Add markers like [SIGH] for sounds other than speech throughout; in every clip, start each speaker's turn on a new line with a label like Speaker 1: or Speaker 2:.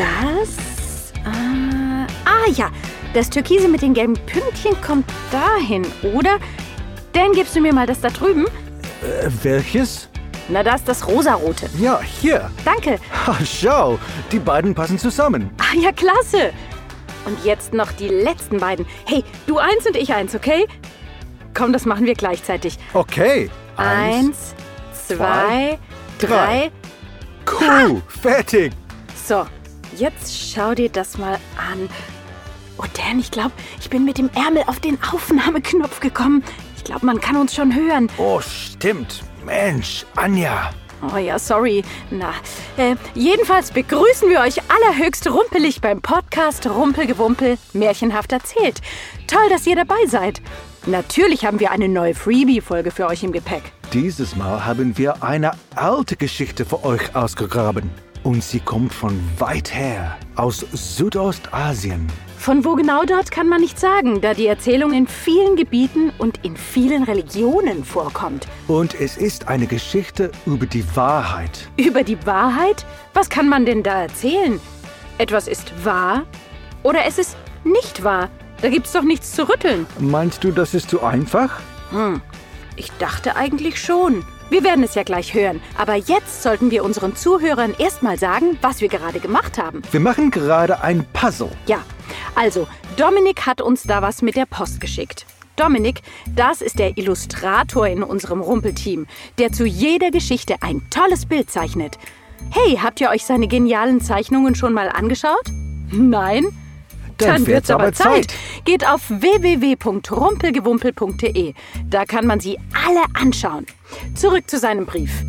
Speaker 1: das? Äh, ah ja, das Türkise mit den gelben Pünktchen kommt dahin, oder? Dan, gibst du mir mal das da drüben?
Speaker 2: Äh, welches?
Speaker 1: Na, das, das rosarote.
Speaker 2: Ja, hier.
Speaker 1: Danke.
Speaker 2: Ha, schau, die beiden passen zusammen.
Speaker 1: Ah ja, klasse. Und jetzt noch die letzten beiden. Hey, du eins und ich eins, okay? Komm, das machen wir gleichzeitig.
Speaker 2: Okay.
Speaker 1: Eins, zwei,
Speaker 2: drei.
Speaker 1: drei.
Speaker 2: Cool, fertig.
Speaker 1: So, jetzt schau dir das mal an. Oh, Dan, ich glaube, ich bin mit dem Ärmel auf den Aufnahmeknopf gekommen. Ich glaube, man kann uns schon hören.
Speaker 2: Oh, stimmt. Mensch, Anja.
Speaker 1: Oh ja, sorry. Na, äh, jedenfalls begrüßen wir euch allerhöchst rumpelig beim Podcast Rumpelgewumpel Märchenhaft erzählt. Toll, dass ihr dabei seid. Natürlich haben wir eine neue Freebie-Folge für euch im Gepäck.
Speaker 2: Dieses Mal haben wir eine alte Geschichte für euch ausgegraben. Und sie kommt von weit her, aus Südostasien.
Speaker 1: Von wo genau dort kann man nicht sagen, da die Erzählung in vielen Gebieten und in vielen Religionen vorkommt.
Speaker 2: Und es ist eine Geschichte über die Wahrheit.
Speaker 1: Über die Wahrheit? Was kann man denn da erzählen? Etwas ist wahr oder es ist nicht wahr. Da gibt's doch nichts zu rütteln.
Speaker 2: Meinst du, das ist zu einfach?
Speaker 1: Hm, ich dachte eigentlich schon. Wir werden es ja gleich hören. Aber jetzt sollten wir unseren Zuhörern erstmal sagen, was wir gerade gemacht haben.
Speaker 2: Wir machen gerade ein Puzzle.
Speaker 1: Ja, also, Dominik hat uns da was mit der Post geschickt. Dominik, das ist der Illustrator in unserem Rumpelteam, der zu jeder Geschichte ein tolles Bild zeichnet. Hey, habt ihr euch seine genialen Zeichnungen schon mal angeschaut? Nein?
Speaker 2: Dann wird's aber Zeit.
Speaker 1: Geht auf www.rumpelgewumpel.de. Da kann man sie alle anschauen. Zurück zu seinem Brief.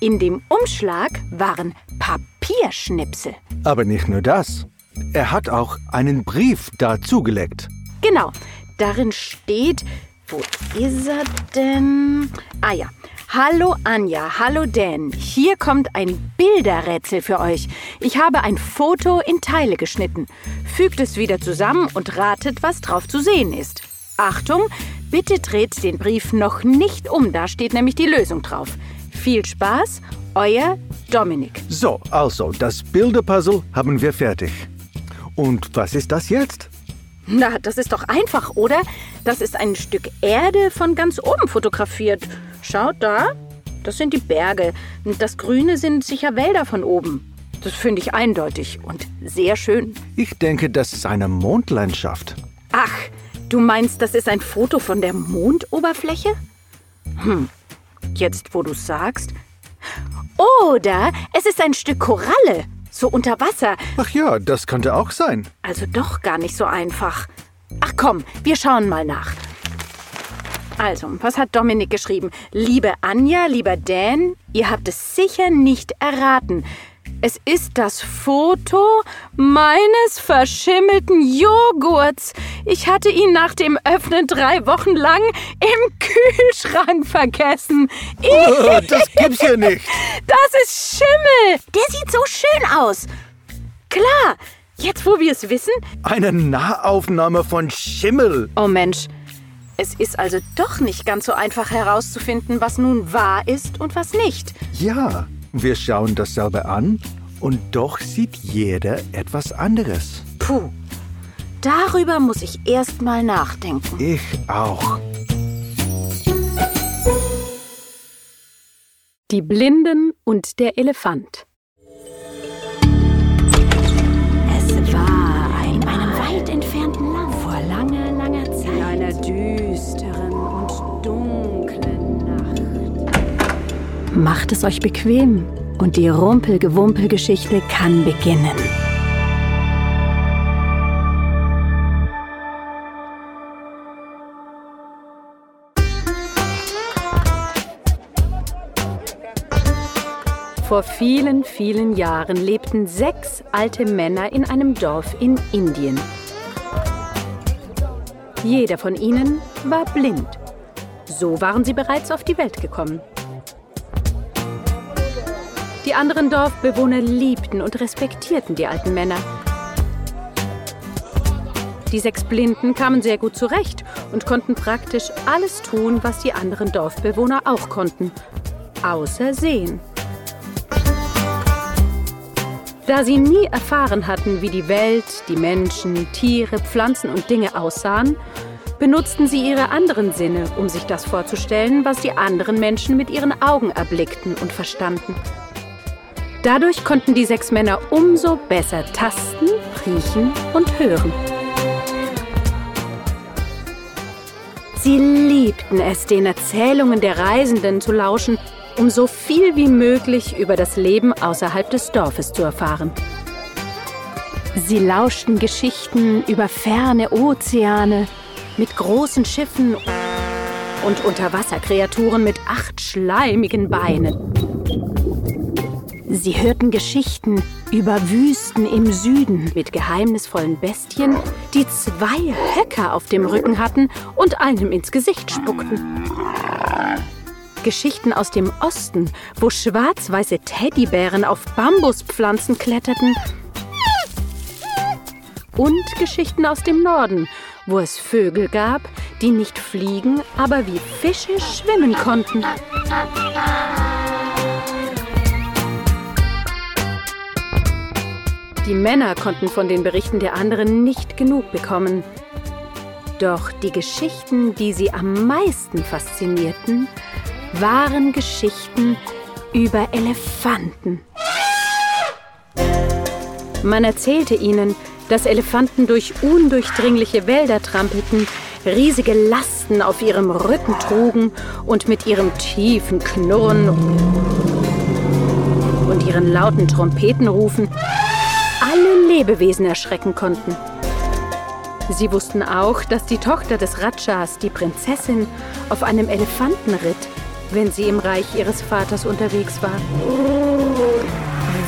Speaker 1: In dem Umschlag waren Papierschnipsel.
Speaker 2: Aber nicht nur das. Er hat auch einen Brief dazugelegt.
Speaker 1: Genau, darin steht, wo ist er denn? Ah ja. Hallo Anja, hallo Dan. Hier kommt ein Bilderrätsel für euch. Ich habe ein Foto in Teile geschnitten. Fügt es wieder zusammen und ratet, was drauf zu sehen ist. Achtung, bitte dreht den Brief noch nicht um, da steht nämlich die Lösung drauf. Viel Spaß, euer Dominik.
Speaker 2: So, also, das Bilderpuzzle haben wir fertig. Und was ist das jetzt?
Speaker 1: Na, das ist doch einfach, oder? Das ist ein Stück Erde von ganz oben fotografiert. Schaut da, das sind die Berge. Und das Grüne sind sicher Wälder von oben. Das finde ich eindeutig und sehr schön.
Speaker 2: Ich denke, das ist eine Mondlandschaft.
Speaker 1: Ach, du meinst, das ist ein Foto von der Mondoberfläche? Hm, jetzt wo du sagst. Oder es ist ein Stück Koralle, so unter Wasser.
Speaker 2: Ach ja, das könnte auch sein.
Speaker 1: Also doch gar nicht so einfach. Ach komm, wir schauen mal nach. Also, was hat Dominik geschrieben? Liebe Anja, lieber Dan, ihr habt es sicher nicht erraten. Es ist das Foto meines verschimmelten Joghurts. Ich hatte ihn nach dem Öffnen drei Wochen lang im [LAUGHS] Kühlschrank vergessen.
Speaker 2: Oh, das gibt's ja nicht. [LAUGHS]
Speaker 1: Das ist Schimmel. Der sieht so schön aus. Klar, jetzt wo wir es wissen.
Speaker 2: Eine Nahaufnahme von Schimmel.
Speaker 1: Oh Mensch, es ist also doch nicht ganz so einfach herauszufinden, was nun wahr ist und was nicht.
Speaker 2: Ja, wir schauen dasselbe an und doch sieht jeder etwas anderes.
Speaker 1: Puh, darüber muss ich erst mal nachdenken.
Speaker 2: Ich auch.
Speaker 1: Die Blinden und der Elefant. Macht es euch bequem und die Rumpelgewumpelgeschichte kann beginnen. Vor vielen, vielen Jahren lebten sechs alte Männer in einem Dorf in Indien. Jeder von ihnen war blind. So waren sie bereits auf die Welt gekommen. Die anderen Dorfbewohner liebten und respektierten die alten Männer. Die sechs Blinden kamen sehr gut zurecht und konnten praktisch alles tun, was die anderen Dorfbewohner auch konnten, außer sehen. Da sie nie erfahren hatten, wie die Welt, die Menschen, Tiere, Pflanzen und Dinge aussahen, benutzten sie ihre anderen Sinne, um sich das vorzustellen, was die anderen Menschen mit ihren Augen erblickten und verstanden. Dadurch konnten die sechs Männer umso besser tasten, riechen und hören. Sie liebten es, den Erzählungen der Reisenden zu lauschen, um so viel wie möglich über das Leben außerhalb des Dorfes zu erfahren. Sie lauschten Geschichten über ferne Ozeane mit großen Schiffen und Unterwasserkreaturen mit acht schleimigen Beinen. Sie hörten Geschichten über Wüsten im Süden mit geheimnisvollen Bestien, die zwei Höcker auf dem Rücken hatten und einem ins Gesicht spuckten. Geschichten aus dem Osten, wo schwarz-weiße Teddybären auf Bambuspflanzen kletterten. Und Geschichten aus dem Norden, wo es Vögel gab, die nicht fliegen, aber wie Fische schwimmen konnten. Die Männer konnten von den Berichten der anderen nicht genug bekommen. Doch die Geschichten, die sie am meisten faszinierten, waren Geschichten über Elefanten. Man erzählte ihnen, dass Elefanten durch undurchdringliche Wälder trampelten, riesige Lasten auf ihrem Rücken trugen und mit ihrem tiefen Knurren und ihren lauten Trompetenrufen alle Lebewesen erschrecken konnten. Sie wussten auch, dass die Tochter des Rajas, die Prinzessin, auf einem Elefanten ritt, wenn sie im Reich ihres Vaters unterwegs war.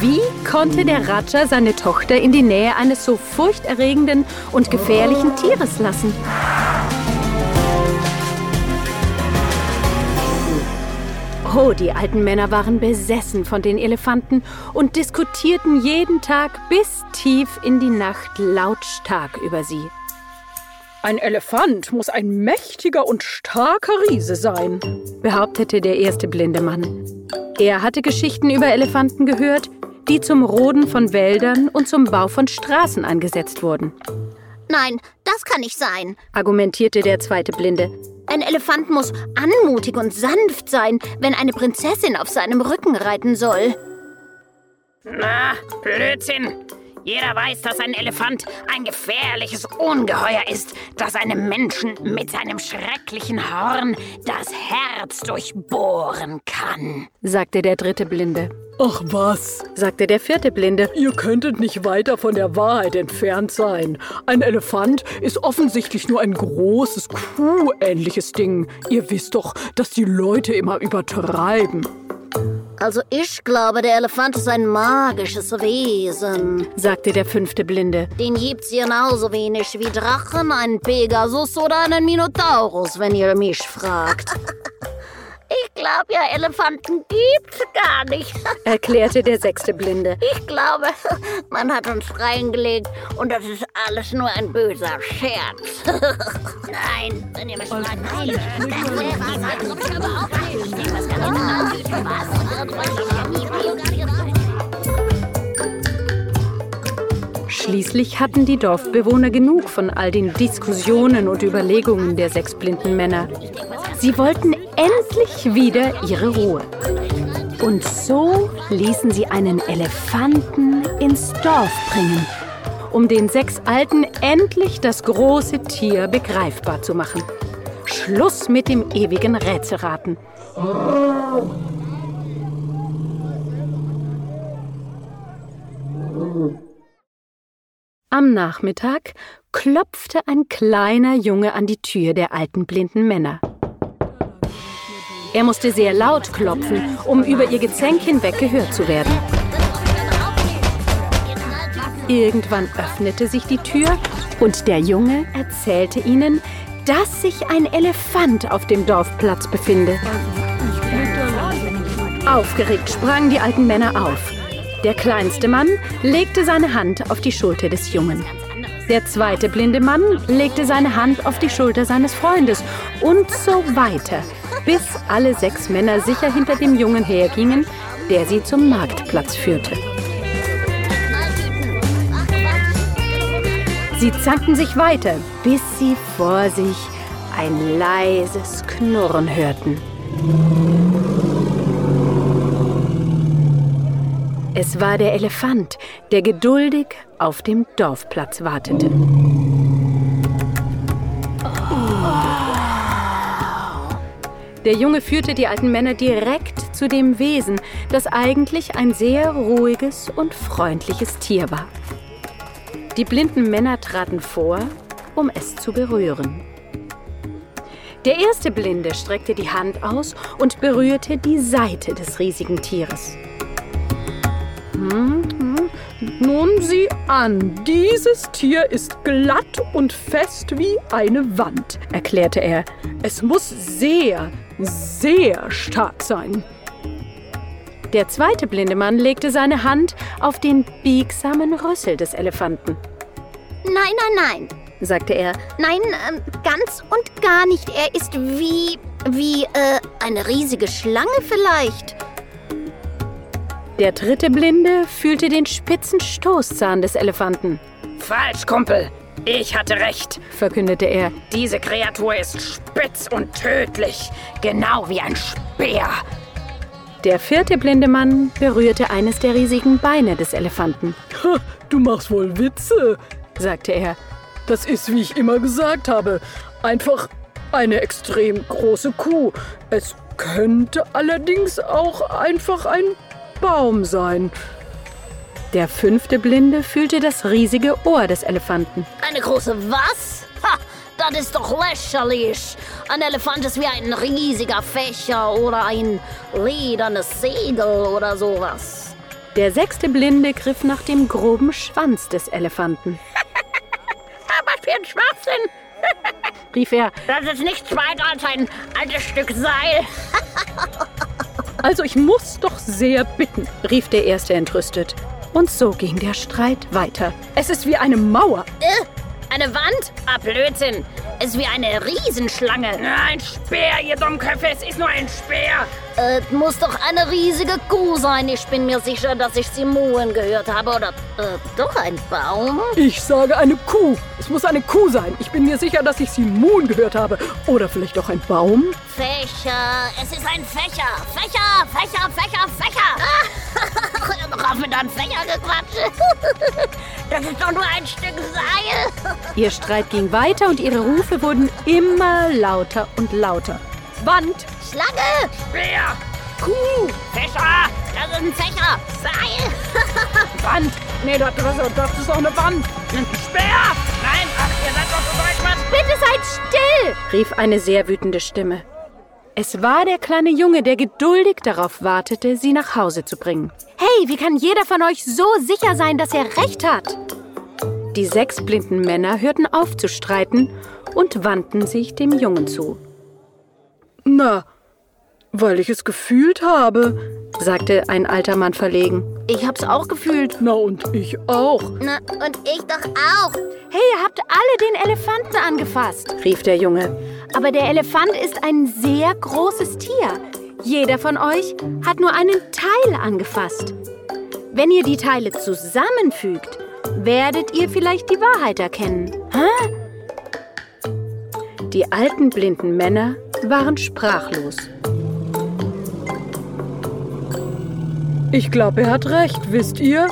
Speaker 1: Wie konnte der Raja seine Tochter in die Nähe eines so furchterregenden und gefährlichen Tieres lassen? Oh, die alten Männer waren besessen von den Elefanten und diskutierten jeden Tag bis tief in die Nacht lautstark über sie. Ein Elefant muss ein mächtiger und starker Riese sein, behauptete der erste blinde Mann. Er hatte Geschichten über Elefanten gehört, die zum Roden von Wäldern und zum Bau von Straßen eingesetzt wurden.
Speaker 3: Nein, das kann nicht sein,
Speaker 1: argumentierte der zweite Blinde.
Speaker 3: Ein Elefant muss anmutig und sanft sein, wenn eine Prinzessin auf seinem Rücken reiten soll.
Speaker 4: Na, Blödsinn. Jeder weiß, dass ein Elefant ein gefährliches Ungeheuer ist, das einem Menschen mit seinem schrecklichen Horn das Herz durchbohren kann,
Speaker 1: sagte der dritte Blinde.
Speaker 5: Ach was,
Speaker 1: sagte der vierte Blinde.
Speaker 5: Ihr könntet nicht weiter von der Wahrheit entfernt sein. Ein Elefant ist offensichtlich nur ein großes, kuhähnliches Ding. Ihr wisst doch, dass die Leute immer übertreiben.
Speaker 3: Also ich glaube, der Elefant ist ein magisches Wesen,
Speaker 1: sagte der fünfte Blinde.
Speaker 3: Den gibt's genauso wenig wie Drachen, einen Pegasus oder einen Minotaurus, wenn ihr mich fragt. Ich glaube ja, Elefanten gibt's gar nicht, [LAUGHS]
Speaker 1: erklärte der sechste Blinde.
Speaker 3: Ich glaube, [LAUGHS] man hat uns reingelegt und das ist alles nur ein böser Scherz. [LAUGHS] Nein, wenn ihr mich fragt, nein, das will was überhaupt nicht. Was kann
Speaker 1: Schließlich hatten die Dorfbewohner genug von all den Diskussionen und Überlegungen der sechs blinden Männer. Sie wollten endlich wieder ihre Ruhe. Und so ließen sie einen Elefanten ins Dorf bringen, um den sechs Alten endlich das große Tier begreifbar zu machen. Schluss mit dem ewigen Rätselraten. Am Nachmittag klopfte ein kleiner Junge an die Tür der alten blinden Männer. Er musste sehr laut klopfen, um über ihr Gezänk hinweg gehört zu werden. Irgendwann öffnete sich die Tür und der Junge erzählte ihnen, dass sich ein Elefant auf dem Dorfplatz befinde. Aufgeregt sprangen die alten Männer auf. Der kleinste Mann legte seine Hand auf die Schulter des Jungen. Der zweite blinde Mann legte seine Hand auf die Schulter seines Freundes und so weiter, bis alle sechs Männer sicher hinter dem Jungen hergingen, der sie zum Marktplatz führte. Sie zankten sich weiter, bis sie vor sich ein leises Knurren hörten. Es war der Elefant, der geduldig auf dem Dorfplatz wartete. Der Junge führte die alten Männer direkt zu dem Wesen, das eigentlich ein sehr ruhiges und freundliches Tier war. Die blinden Männer traten vor, um es zu berühren. Der erste Blinde streckte die Hand aus und berührte die Seite des riesigen Tieres.
Speaker 5: Hm, hm. Nun sieh an, dieses Tier ist glatt und fest wie eine Wand, erklärte er. Es muss sehr, sehr stark sein.
Speaker 1: Der zweite blinde Mann legte seine Hand auf den biegsamen Rüssel des Elefanten.
Speaker 3: Nein, nein, nein, sagte er. Nein, ähm, ganz und gar nicht. Er ist wie, wie, äh, eine riesige Schlange vielleicht.
Speaker 1: Der dritte Blinde fühlte den spitzen Stoßzahn des Elefanten.
Speaker 4: Falsch, Kumpel. Ich hatte recht,
Speaker 1: verkündete er.
Speaker 4: Diese Kreatur ist spitz und tödlich, genau wie ein Speer.
Speaker 1: Der vierte blinde Mann berührte eines der riesigen Beine des Elefanten.
Speaker 5: Du machst wohl Witze, sagte er. Das ist, wie ich immer gesagt habe, einfach eine extrem große Kuh. Es könnte allerdings auch einfach ein Baum sein.
Speaker 1: Der fünfte Blinde fühlte das riesige Ohr des Elefanten.
Speaker 3: Eine große was? Ha, das ist doch lächerlich. Ein Elefant ist wie ein riesiger Fächer oder ein ledernes Segel oder sowas.
Speaker 1: Der sechste Blinde griff nach dem groben Schwanz des Elefanten. [LAUGHS]
Speaker 4: Was für ein Schwachsinn! [LAUGHS]
Speaker 1: rief er.
Speaker 4: Das ist nichts weiter als ein altes Stück Seil. [LAUGHS]
Speaker 5: Also ich muss doch sehr bitten,
Speaker 1: rief der Erste entrüstet. Und so ging der Streit weiter.
Speaker 5: Es ist wie eine Mauer.
Speaker 3: Äh, eine Wand? Ah, Blödsinn. Es ist wie eine Riesenschlange.
Speaker 4: Ein Speer, ihr Dummköpfe, es ist nur ein Speer.
Speaker 3: Äh, muss doch eine riesige Kuh sein. Ich bin mir sicher, dass ich sie muhen gehört habe. Oder äh, doch ein Baum?
Speaker 5: Ich sage eine Kuh. Es muss eine Kuh sein. Ich bin mir sicher, dass ich sie muhen gehört habe. Oder vielleicht doch ein Baum?
Speaker 3: Fächer. Es ist ein Fächer. Fächer, Fächer, Fächer, Fächer. [LAUGHS] noch auf mit einem Fächer gequatscht. [LAUGHS] das ist doch nur ein Stück Seil.
Speaker 1: Ihr Streit ging weiter und ihre Rufe wurden immer lauter und lauter. Wand,
Speaker 3: Schlange,
Speaker 4: Speer,
Speaker 3: Kuh,
Speaker 4: Fächer,
Speaker 3: das ist ein Fächer, Seil. [LAUGHS]
Speaker 5: Wand. Nee, das, das, das ist auch eine Wand.
Speaker 4: ein Speer. Nein, ach, ihr seid doch so deutsch.
Speaker 1: Bitte seid still, rief eine sehr wütende Stimme. Es war der kleine Junge, der geduldig darauf wartete, sie nach Hause zu bringen. Hey, wie kann jeder von euch so sicher sein, dass er recht hat? Die sechs blinden Männer hörten auf zu streiten und wandten sich dem Jungen zu.
Speaker 5: Na, weil ich es gefühlt habe,
Speaker 1: sagte ein alter Mann verlegen.
Speaker 3: Ich hab's auch gefühlt.
Speaker 5: Na, und ich auch.
Speaker 3: Na, und ich doch auch.
Speaker 1: Hey, ihr habt alle den Elefanten angefasst, rief der Junge. Aber der Elefant ist ein sehr großes Tier. Jeder von euch hat nur einen Teil angefasst. Wenn ihr die Teile zusammenfügt, werdet ihr vielleicht die Wahrheit erkennen. Hä? Die alten blinden Männer waren sprachlos.
Speaker 5: Ich glaube, er hat recht, wisst ihr?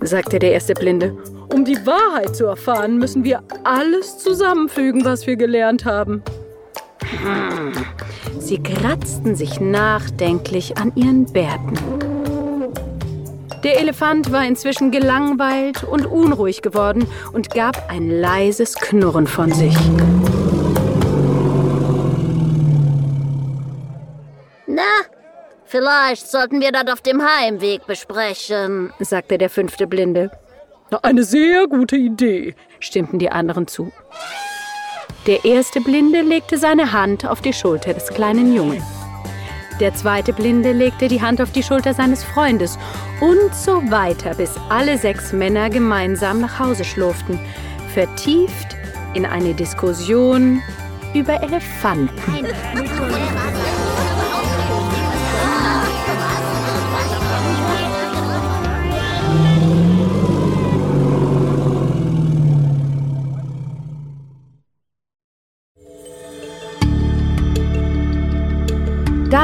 Speaker 1: sagte der erste Blinde.
Speaker 5: Um die Wahrheit zu erfahren, müssen wir alles zusammenfügen, was wir gelernt haben.
Speaker 1: Sie kratzten sich nachdenklich an ihren Bärten. Der Elefant war inzwischen gelangweilt und unruhig geworden und gab ein leises Knurren von sich.
Speaker 3: Na, vielleicht sollten wir das auf dem Heimweg besprechen,
Speaker 1: sagte der fünfte Blinde.
Speaker 5: Eine sehr gute Idee,
Speaker 1: stimmten die anderen zu. Der erste Blinde legte seine Hand auf die Schulter des kleinen Jungen. Der zweite Blinde legte die Hand auf die Schulter seines Freundes und so weiter, bis alle sechs Männer gemeinsam nach Hause schlurften, vertieft in eine Diskussion über Elefanten.